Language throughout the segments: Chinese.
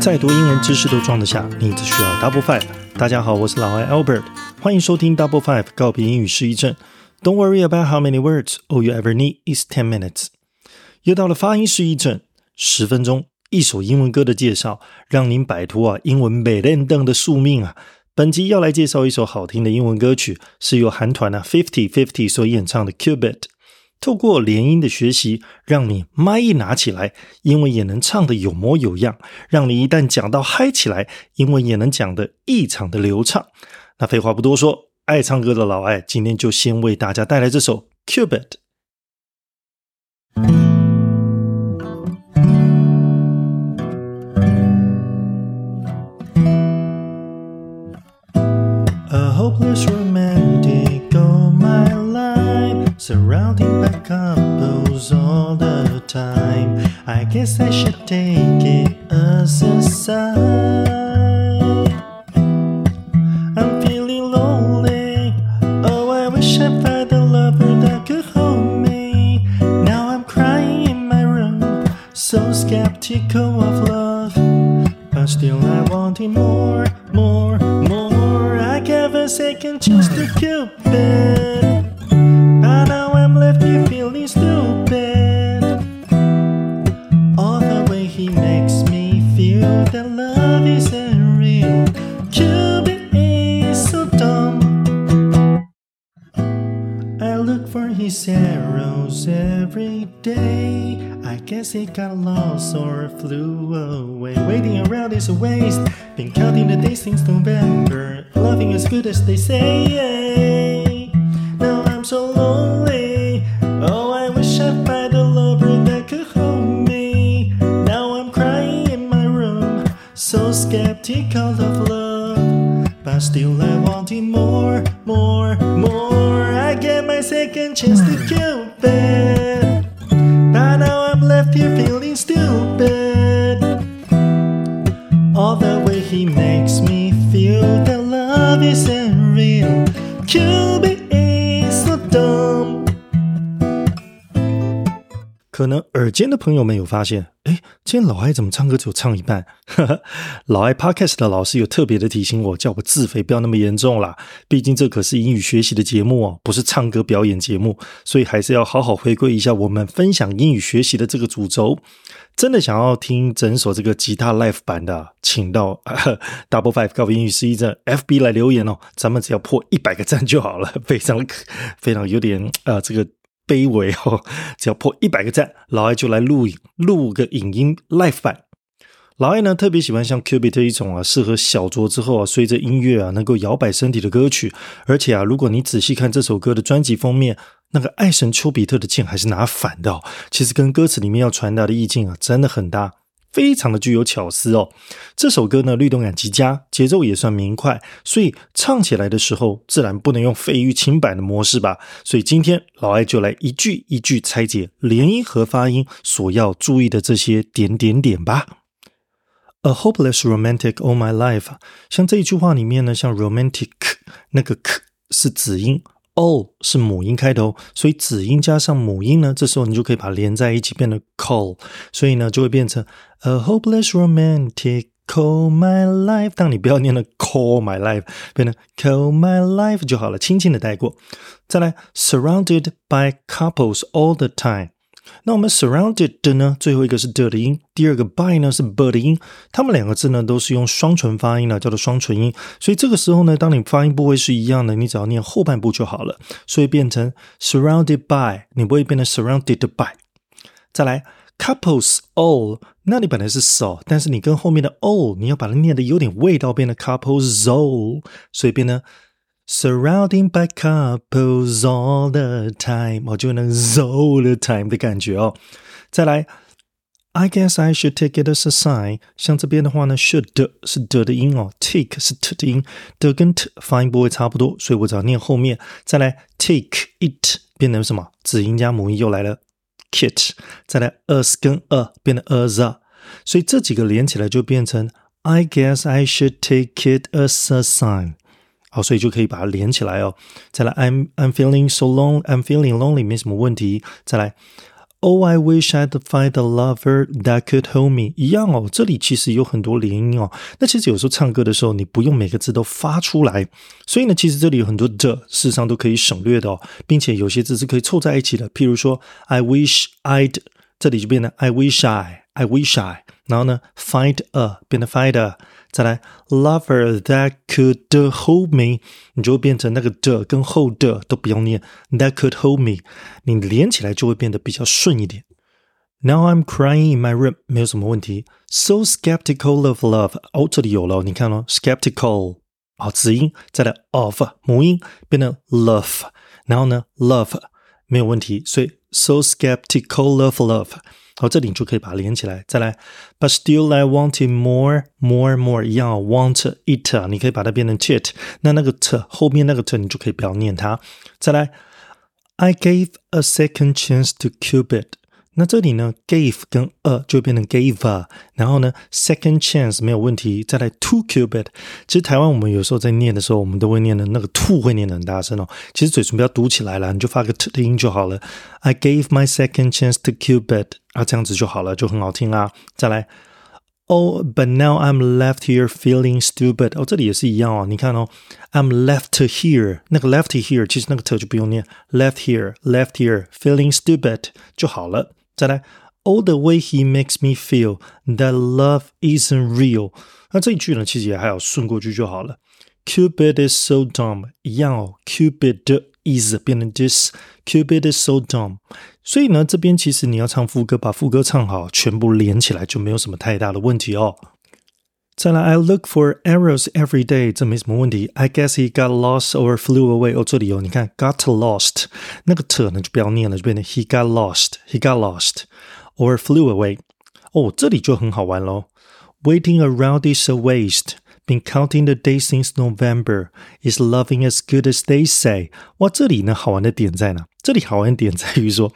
再多英文知识都装得下，你只需要 Double Five。大家好，我是老外 Albert，欢迎收听 Double Five 告别英语失忆症。Don't worry about how many words, all you ever need is ten minutes。又到了发音失忆症，十分钟一首英文歌的介绍，让您摆脱啊英文美练凳的宿命啊！本集要来介绍一首好听的英文歌曲，是由韩团啊 Fifty Fifty 所演唱的 Cubit。透过连音的学习，让你麦一拿起来，英文也能唱得有模有样；让你一旦讲到嗨起来，英文也能讲得异常的流畅。那废话不多说，爱唱歌的老爱今天就先为大家带来这首《Cubet。A hopeless room surrounded by couples all the time. I guess I should take it as a sign. I'm feeling lonely. Oh, I wish I found a lover that could hold me. Now I'm crying in my room, so skeptical of love. But still, I wanted more, more, more. I gave a second chance to Cupid. Every day. I guess it got lost or flew away. Waiting around is a waste. Been counting the days since November. Loving as good as they say. Now I'm so lonely. Oh, I wish I find a lover that could hold me. Now I'm crying in my room, so skeptical of love. But still, I wanted more, more, more. I get my second chance to Cupid. But 可能耳尖的朋友们有发现，哎，今天老艾怎么唱歌只有唱一半？老艾 Podcast 的老师有特别的提醒我，叫我自肥不要那么严重啦。毕竟这可是英语学习的节目哦，不是唱歌表演节目，所以还是要好好回归一下我们分享英语学习的这个主轴。真的想要听整首这个吉他 live 版的，请到 Double Five 告别英语失忆症 FB 来留言哦，咱们只要破一百个赞就好了，非常非常有点呃这个。卑微哦，只要破一百个赞，老艾就来录影，录个影音 live 版。老艾呢特别喜欢像丘比特一种啊，适合小酌之后啊，随着音乐啊能够摇摆身体的歌曲。而且啊，如果你仔细看这首歌的专辑封面，那个爱神丘比特的剑还是拿反的哦，其实跟歌词里面要传达的意境啊，真的很大。非常的具有巧思哦，这首歌呢律动感极佳，节奏也算明快，所以唱起来的时候自然不能用费玉清版的模式吧。所以今天老艾就来一句一句拆解连音和发音所要注意的这些点点点吧。A hopeless romantic all my life，像这一句话里面呢，像 romantic 那个 k 是子音。All 是母音开头，所以子音加上母音呢，这时候你就可以把它连在一起，变成 call，所以呢就会变成 a hopeless romantic call my life。当你不要念了 call my life，变成 call my life 就好了，轻轻的带过。再来，surrounded by couples all the time。那我们 surrounded 的呢，最后一个是的的音，第二个 by 呢是 b 的音，它们两个字呢都是用双唇发音的，叫做双唇音。所以这个时候呢，当你发音部位是一样的，你只要念后半部就好了。所以变成 surrounded by，你不会变成 surrounded by。再来 couples all，那你本来是 so，但是你跟后面的 all，你要把它念的有点味道，变成 couples all，所以变成。Surrounding by couples all the time，我就能 all the time 的感觉哦。再来，I guess I should take it as a sign。像这边的话呢，should 是的的音哦，take 是 t 的音，的跟 t 发音不会差不多，所以我只要念后面。再来，take it 变成什么？子音加母音又来了，kit。再来，us 跟 a 变成 as a，所以这几个连起来就变成 I guess I should take it as a sign。 好，所以就可以把它连起来哦。再来，I'm I'm feeling so long, I'm feeling lonely，没什么问题。再来 Oh, I wish I'd find a lover that could hold me。一样哦，这里其实有很多连音哦。那其实有时候唱歌的时候，你不用每个字都发出来，所以呢，其实这里有很多的，事实上都可以省略的哦，并且有些字是可以凑在一起的。譬如说，I wish I'd，这里就变成 I wish I，I wish I。然后呢，find a 变成 find a。再来，lover that could hold me，你就会变成那个的跟 hold 都不用念，that could hold me，你连起来就会变得比较顺一点。Now I'm crying in my room，没有什么问题。So skeptical of love，哦，这里有了，你看哦，skeptical，好，子音，再来 of 母音变成 love，然后呢，love 没有问题，所以 so skeptical of love。 好，这里你就可以把它连起来。再来，But still I wanted more, more, more 一样，want it，你可以把它变成 it。那那个 t 后面那个 t 你就可以不要念它。再来，I gave a second chance to Cupid。那这里呢，gave 跟 a 就变成 gave，然后呢，second chance 没有问题。再来 two Cupid，其实台湾我们有时候在念的时候，我们都会念的那个 two 会念的很大声哦。其实嘴唇不要嘟起来了，你就发个 t 的音就好了。I gave my second chance to Cupid，啊，这样子就好了，就很好听啦。再来，Oh but now I'm left here feeling stupid。哦，这里也是一样哦。你看哦，I'm left here，那个 left here 其实那个 t 就不用念，left here，left here feeling stupid 就好了。再来，All the way he makes me feel that love isn't real。那这一句呢，其实也还有顺过去就好了。Cupid is so dumb，一样哦。Cupid is 变成 this，Cupid is so dumb。所以呢，这边其实你要唱副歌，把副歌唱好，全部连起来就没有什么太大的问题哦。 再来，I look for arrows every day，这没什么问题。I guess he got lost or flew away。哦，这里有，你看，got lost，那个 t 呢就不要念了，就变成 he got lost，he got lost or flew away。哦，这里就很好玩喽。Waiting around is a waste. Been counting the days since November. Is loving as good as they say. 哇，这里呢好玩的点在哪？这里好玩的点在于说，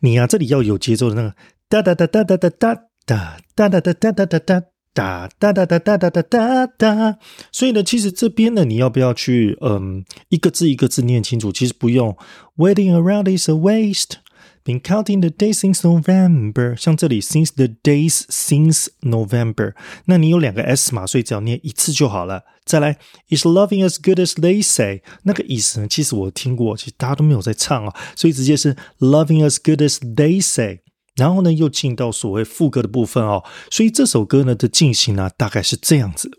你啊，这里要有节奏的那个哒哒哒哒哒哒哒哒哒哒哒哒哒哒。 哒哒哒哒哒哒哒哒哒，所以呢，其实这边呢，你要不要去嗯一个字一个字念清楚？其实不用。Waiting around is a waste. Been counting the days since November. 像这里，since the days since November，那你有两个 s 嘛，所以只要念一次就好了。再来，Is loving as good as they say？那个意思呢，其实我听过，其实大家都没有在唱啊，所以直接是 loving as good as they say。然后呢，又进到所谓副歌的部分哦，所以这首歌呢的进行呢，大概是这样子。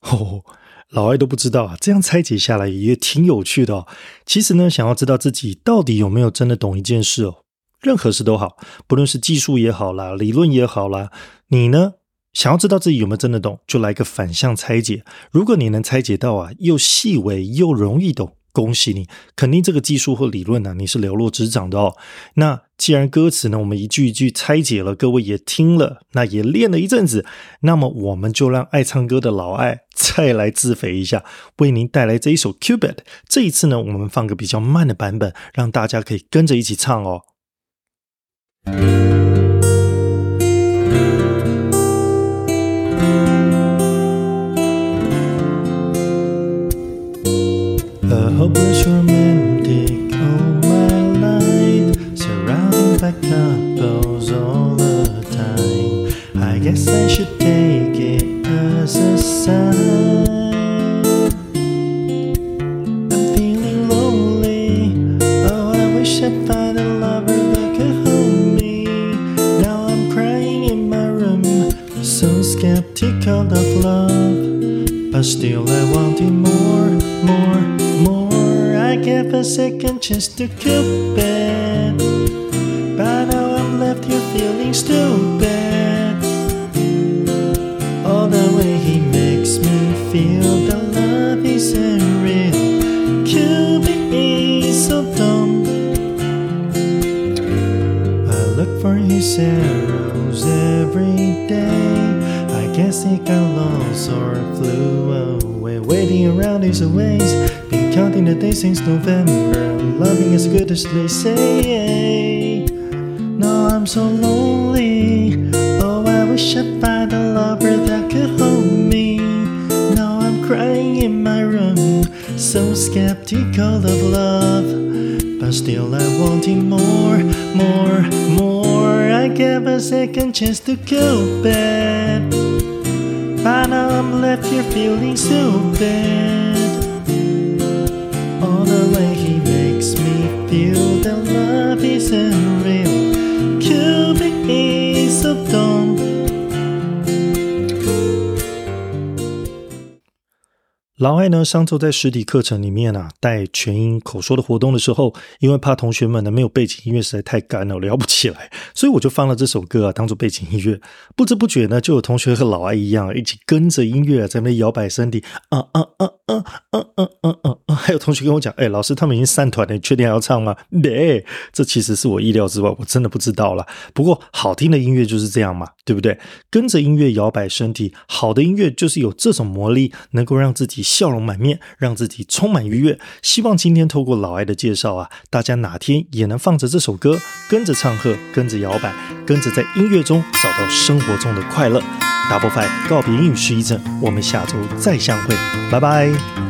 哦，老外都不知道啊，这样拆解下来也挺有趣的哦。其实呢，想要知道自己到底有没有真的懂一件事哦，任何事都好，不论是技术也好啦，理论也好啦，你呢想要知道自己有没有真的懂，就来个反向拆解。如果你能拆解到啊，又细微又容易懂。恭喜你，肯定这个技术和理论呢，你是了落指掌的哦。那既然歌词呢，我们一句一句拆解了，各位也听了，那也练了一阵子，那么我们就让爱唱歌的老爱再来自肥一下，为您带来这一首《Cupid》。这一次呢，我们放个比较慢的版本，让大家可以跟着一起唱哦。Cupid. But now I'm left here feeling stupid. All the way he makes me feel that love isn't real. Cupid is so dumb. I look for his arrows every day. I guess he got lost or flew away. Waiting around his ways Been counting the days since November. Loving as good as they say. Now I'm so lonely. Oh, I wish I'd find a lover that could hold me. Now I'm crying in my room, so skeptical of love. But still, I'm wanting more, more, more. I gave a second chance to go back. Now I'm left here feeling so bad. All the way he makes me feel that love isn't real. 老艾呢，上周在实体课程里面啊，带全英口说的活动的时候，因为怕同学们呢没有背景音乐实在太干了，聊不起来，所以我就放了这首歌啊，当做背景音乐。不知不觉呢，就有同学和老艾一样，一起跟着音乐在那摇摆身体，啊啊啊啊啊啊啊啊！还有同学跟我讲，哎，老师他们已经散团了，你确定还要唱吗？对，这其实是我意料之外，我真的不知道了。不过好听的音乐就是这样嘛，对不对？跟着音乐摇摆身体，好的音乐就是有这种魔力，能够让自己。笑容满面，让自己充满愉悦。希望今天透过老艾的介绍啊，大家哪天也能放着这首歌，跟着唱和，跟着摇摆，跟着在音乐中找到生活中的快乐。Double Five 告别英语失忆症，我们下周再相会，拜拜。